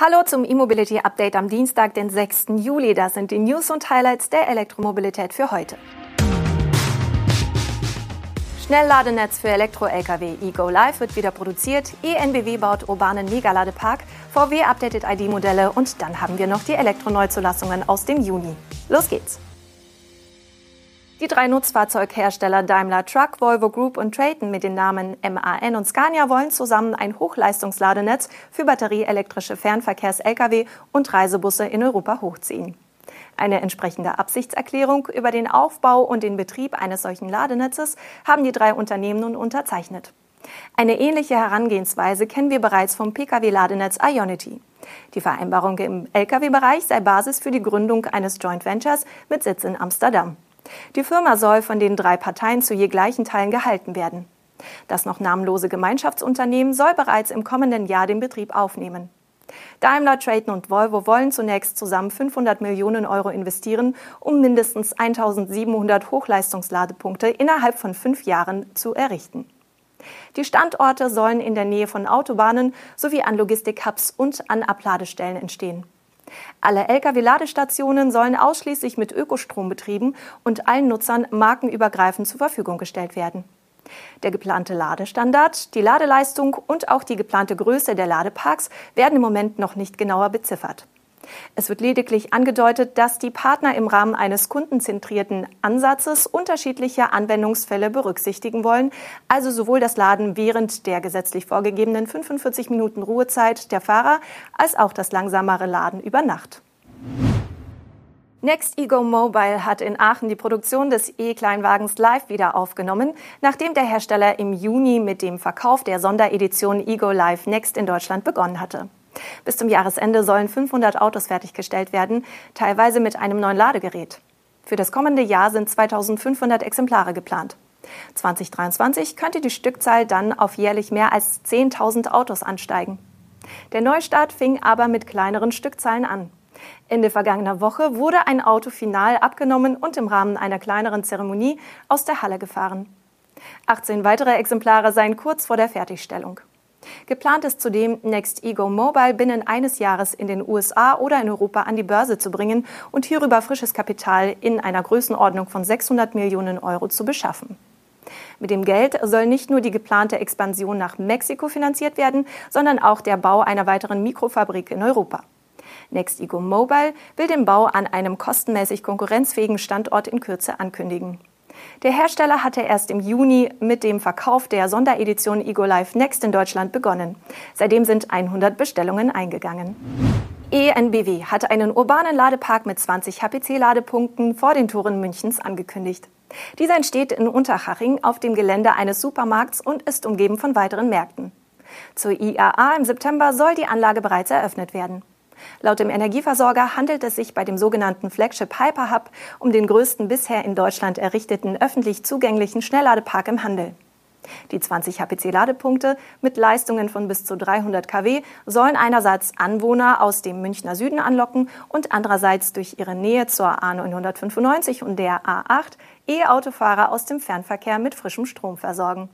Hallo zum E-Mobility Update am Dienstag, den 6. Juli. Das sind die News und Highlights der Elektromobilität für heute. Schnellladenetz für Elektro-Lkw eGo Live wird wieder produziert. ENBW baut urbanen Megaladepark. VW updatet ID-Modelle und dann haben wir noch die Elektroneuzulassungen aus dem Juni. Los geht's! Die drei Nutzfahrzeughersteller Daimler Truck, Volvo Group und Traton mit den Namen MAN und Scania wollen zusammen ein Hochleistungsladenetz für batterieelektrische Fernverkehrs-Lkw und Reisebusse in Europa hochziehen. Eine entsprechende Absichtserklärung über den Aufbau und den Betrieb eines solchen Ladenetzes haben die drei Unternehmen nun unterzeichnet. Eine ähnliche Herangehensweise kennen wir bereits vom Pkw-Ladenetz Ionity. Die Vereinbarung im Lkw-Bereich sei Basis für die Gründung eines Joint Ventures mit Sitz in Amsterdam. Die Firma soll von den drei Parteien zu je gleichen Teilen gehalten werden. Das noch namenlose Gemeinschaftsunternehmen soll bereits im kommenden Jahr den Betrieb aufnehmen. Daimler, Traton und Volvo wollen zunächst zusammen 500 Millionen Euro investieren, um mindestens 1700 Hochleistungsladepunkte innerhalb von fünf Jahren zu errichten. Die Standorte sollen in der Nähe von Autobahnen sowie an Logistik-Hubs und an Abladestellen entstehen. Alle Lkw-Ladestationen sollen ausschließlich mit Ökostrom betrieben und allen Nutzern markenübergreifend zur Verfügung gestellt werden. Der geplante Ladestandard, die Ladeleistung und auch die geplante Größe der Ladeparks werden im Moment noch nicht genauer beziffert. Es wird lediglich angedeutet, dass die Partner im Rahmen eines kundenzentrierten Ansatzes unterschiedliche Anwendungsfälle berücksichtigen wollen, also sowohl das Laden während der gesetzlich vorgegebenen 45 Minuten Ruhezeit der Fahrer als auch das langsamere Laden über Nacht. Next Ego Mobile hat in Aachen die Produktion des E-Kleinwagens live wieder aufgenommen, nachdem der Hersteller im Juni mit dem Verkauf der Sonderedition Ego Live Next in Deutschland begonnen hatte. Bis zum Jahresende sollen 500 Autos fertiggestellt werden, teilweise mit einem neuen Ladegerät. Für das kommende Jahr sind 2500 Exemplare geplant. 2023 könnte die Stückzahl dann auf jährlich mehr als 10.000 Autos ansteigen. Der Neustart fing aber mit kleineren Stückzahlen an. Ende vergangener Woche wurde ein Auto final abgenommen und im Rahmen einer kleineren Zeremonie aus der Halle gefahren. 18 weitere Exemplare seien kurz vor der Fertigstellung. Geplant ist zudem, Next Ego Mobile binnen eines Jahres in den USA oder in Europa an die Börse zu bringen und hierüber frisches Kapital in einer Größenordnung von 600 Millionen Euro zu beschaffen. Mit dem Geld soll nicht nur die geplante Expansion nach Mexiko finanziert werden, sondern auch der Bau einer weiteren Mikrofabrik in Europa. Next Ego Mobile will den Bau an einem kostenmäßig konkurrenzfähigen Standort in Kürze ankündigen. Der Hersteller hatte erst im Juni mit dem Verkauf der Sonderedition Ego Life Next in Deutschland begonnen. Seitdem sind 100 Bestellungen eingegangen. ENBW hat einen urbanen Ladepark mit 20 HPC-Ladepunkten vor den Toren Münchens angekündigt. Dieser entsteht in Unterhaching auf dem Gelände eines Supermarkts und ist umgeben von weiteren Märkten. Zur IAA im September soll die Anlage bereits eröffnet werden. Laut dem Energieversorger handelt es sich bei dem sogenannten Flagship Hyperhub um den größten bisher in Deutschland errichteten öffentlich zugänglichen Schnellladepark im Handel. Die 20 HPC-Ladepunkte mit Leistungen von bis zu 300 kW sollen einerseits Anwohner aus dem Münchner Süden anlocken und andererseits durch ihre Nähe zur A995 und der A8 E-Autofahrer aus dem Fernverkehr mit frischem Strom versorgen.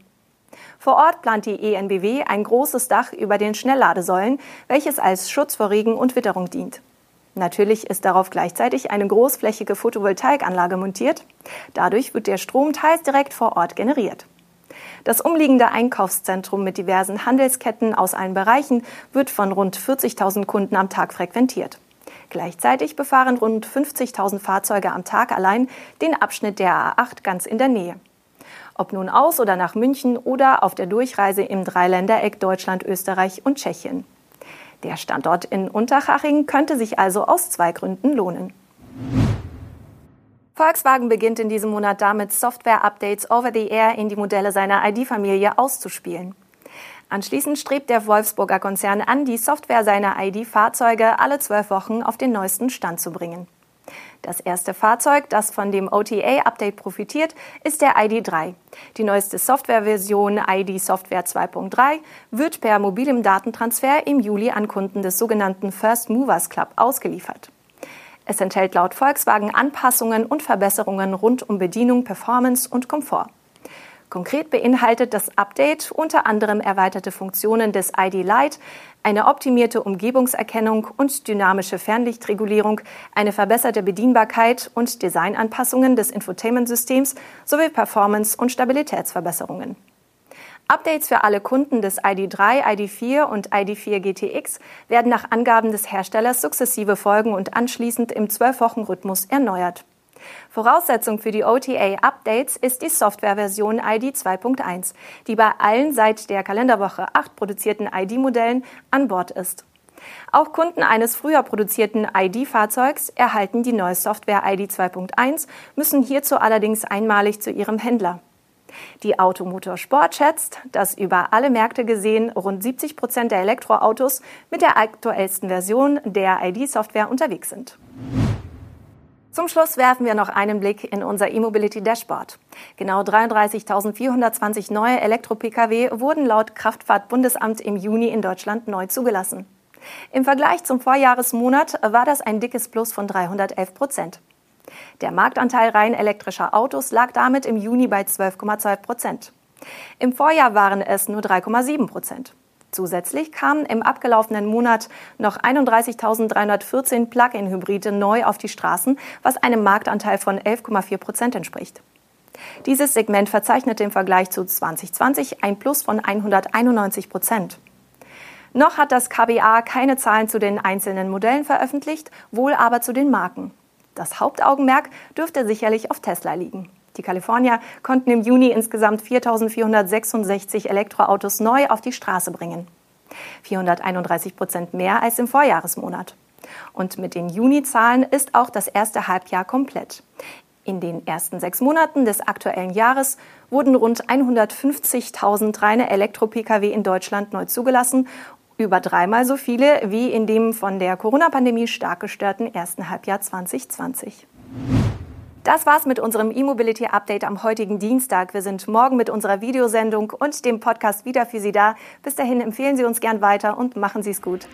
Vor Ort plant die ENBW ein großes Dach über den Schnellladesäulen, welches als Schutz vor Regen und Witterung dient. Natürlich ist darauf gleichzeitig eine großflächige Photovoltaikanlage montiert. Dadurch wird der Strom teils direkt vor Ort generiert. Das umliegende Einkaufszentrum mit diversen Handelsketten aus allen Bereichen wird von rund 40.000 Kunden am Tag frequentiert. Gleichzeitig befahren rund 50.000 Fahrzeuge am Tag allein den Abschnitt der A8 ganz in der Nähe ob nun aus oder nach München oder auf der Durchreise im Dreiländereck Deutschland, Österreich und Tschechien. Der Standort in Unterhaching könnte sich also aus zwei Gründen lohnen. Volkswagen beginnt in diesem Monat damit, Software-Updates over the air in die Modelle seiner ID-Familie auszuspielen. Anschließend strebt der Wolfsburger Konzern an, die Software seiner ID-Fahrzeuge alle zwölf Wochen auf den neuesten Stand zu bringen. Das erste Fahrzeug, das von dem OTA-Update profitiert, ist der ID3. Die neueste Softwareversion ID Software 2.3 wird per mobilem Datentransfer im Juli an Kunden des sogenannten First Movers Club ausgeliefert. Es enthält laut Volkswagen Anpassungen und Verbesserungen rund um Bedienung, Performance und Komfort. Konkret beinhaltet das Update unter anderem erweiterte Funktionen des ID Lite, eine optimierte Umgebungserkennung und dynamische Fernlichtregulierung, eine verbesserte Bedienbarkeit und Designanpassungen des Infotainment-Systems sowie Performance- und Stabilitätsverbesserungen. Updates für alle Kunden des ID3, ID4 und ID4 GTX werden nach Angaben des Herstellers sukzessive folgen und anschließend im 12-Wochen-Rhythmus erneuert. Voraussetzung für die OTA-Updates ist die Softwareversion ID 2.1, die bei allen seit der Kalenderwoche 8 produzierten ID-Modellen an Bord ist. Auch Kunden eines früher produzierten ID-Fahrzeugs erhalten die neue Software ID 2.1, müssen hierzu allerdings einmalig zu ihrem Händler. Die Automotor Sport schätzt, dass über alle Märkte gesehen rund 70 Prozent der Elektroautos mit der aktuellsten Version der ID-Software unterwegs sind. Zum Schluss werfen wir noch einen Blick in unser E-Mobility Dashboard. Genau 33.420 neue Elektro-Pkw wurden laut Kraftfahrtbundesamt im Juni in Deutschland neu zugelassen. Im Vergleich zum Vorjahresmonat war das ein dickes Plus von 311 Prozent. Der Marktanteil rein elektrischer Autos lag damit im Juni bei 12,2 Prozent. Im Vorjahr waren es nur 3,7 Prozent. Zusätzlich kamen im abgelaufenen Monat noch 31.314 Plug-in-Hybride neu auf die Straßen, was einem Marktanteil von 11,4 Prozent entspricht. Dieses Segment verzeichnete im Vergleich zu 2020 ein Plus von 191 Prozent. Noch hat das KBA keine Zahlen zu den einzelnen Modellen veröffentlicht, wohl aber zu den Marken. Das Hauptaugenmerk dürfte sicherlich auf Tesla liegen. Die Kalifornier konnten im Juni insgesamt 4.466 Elektroautos neu auf die Straße bringen. 431 Prozent mehr als im Vorjahresmonat. Und mit den Juni-Zahlen ist auch das erste Halbjahr komplett. In den ersten sechs Monaten des aktuellen Jahres wurden rund 150.000 reine Elektro-Pkw in Deutschland neu zugelassen, über dreimal so viele wie in dem von der Corona-Pandemie stark gestörten ersten Halbjahr 2020. Das war's mit unserem E-Mobility Update am heutigen Dienstag. Wir sind morgen mit unserer Videosendung und dem Podcast wieder für Sie da. Bis dahin empfehlen Sie uns gern weiter und machen Sie es gut.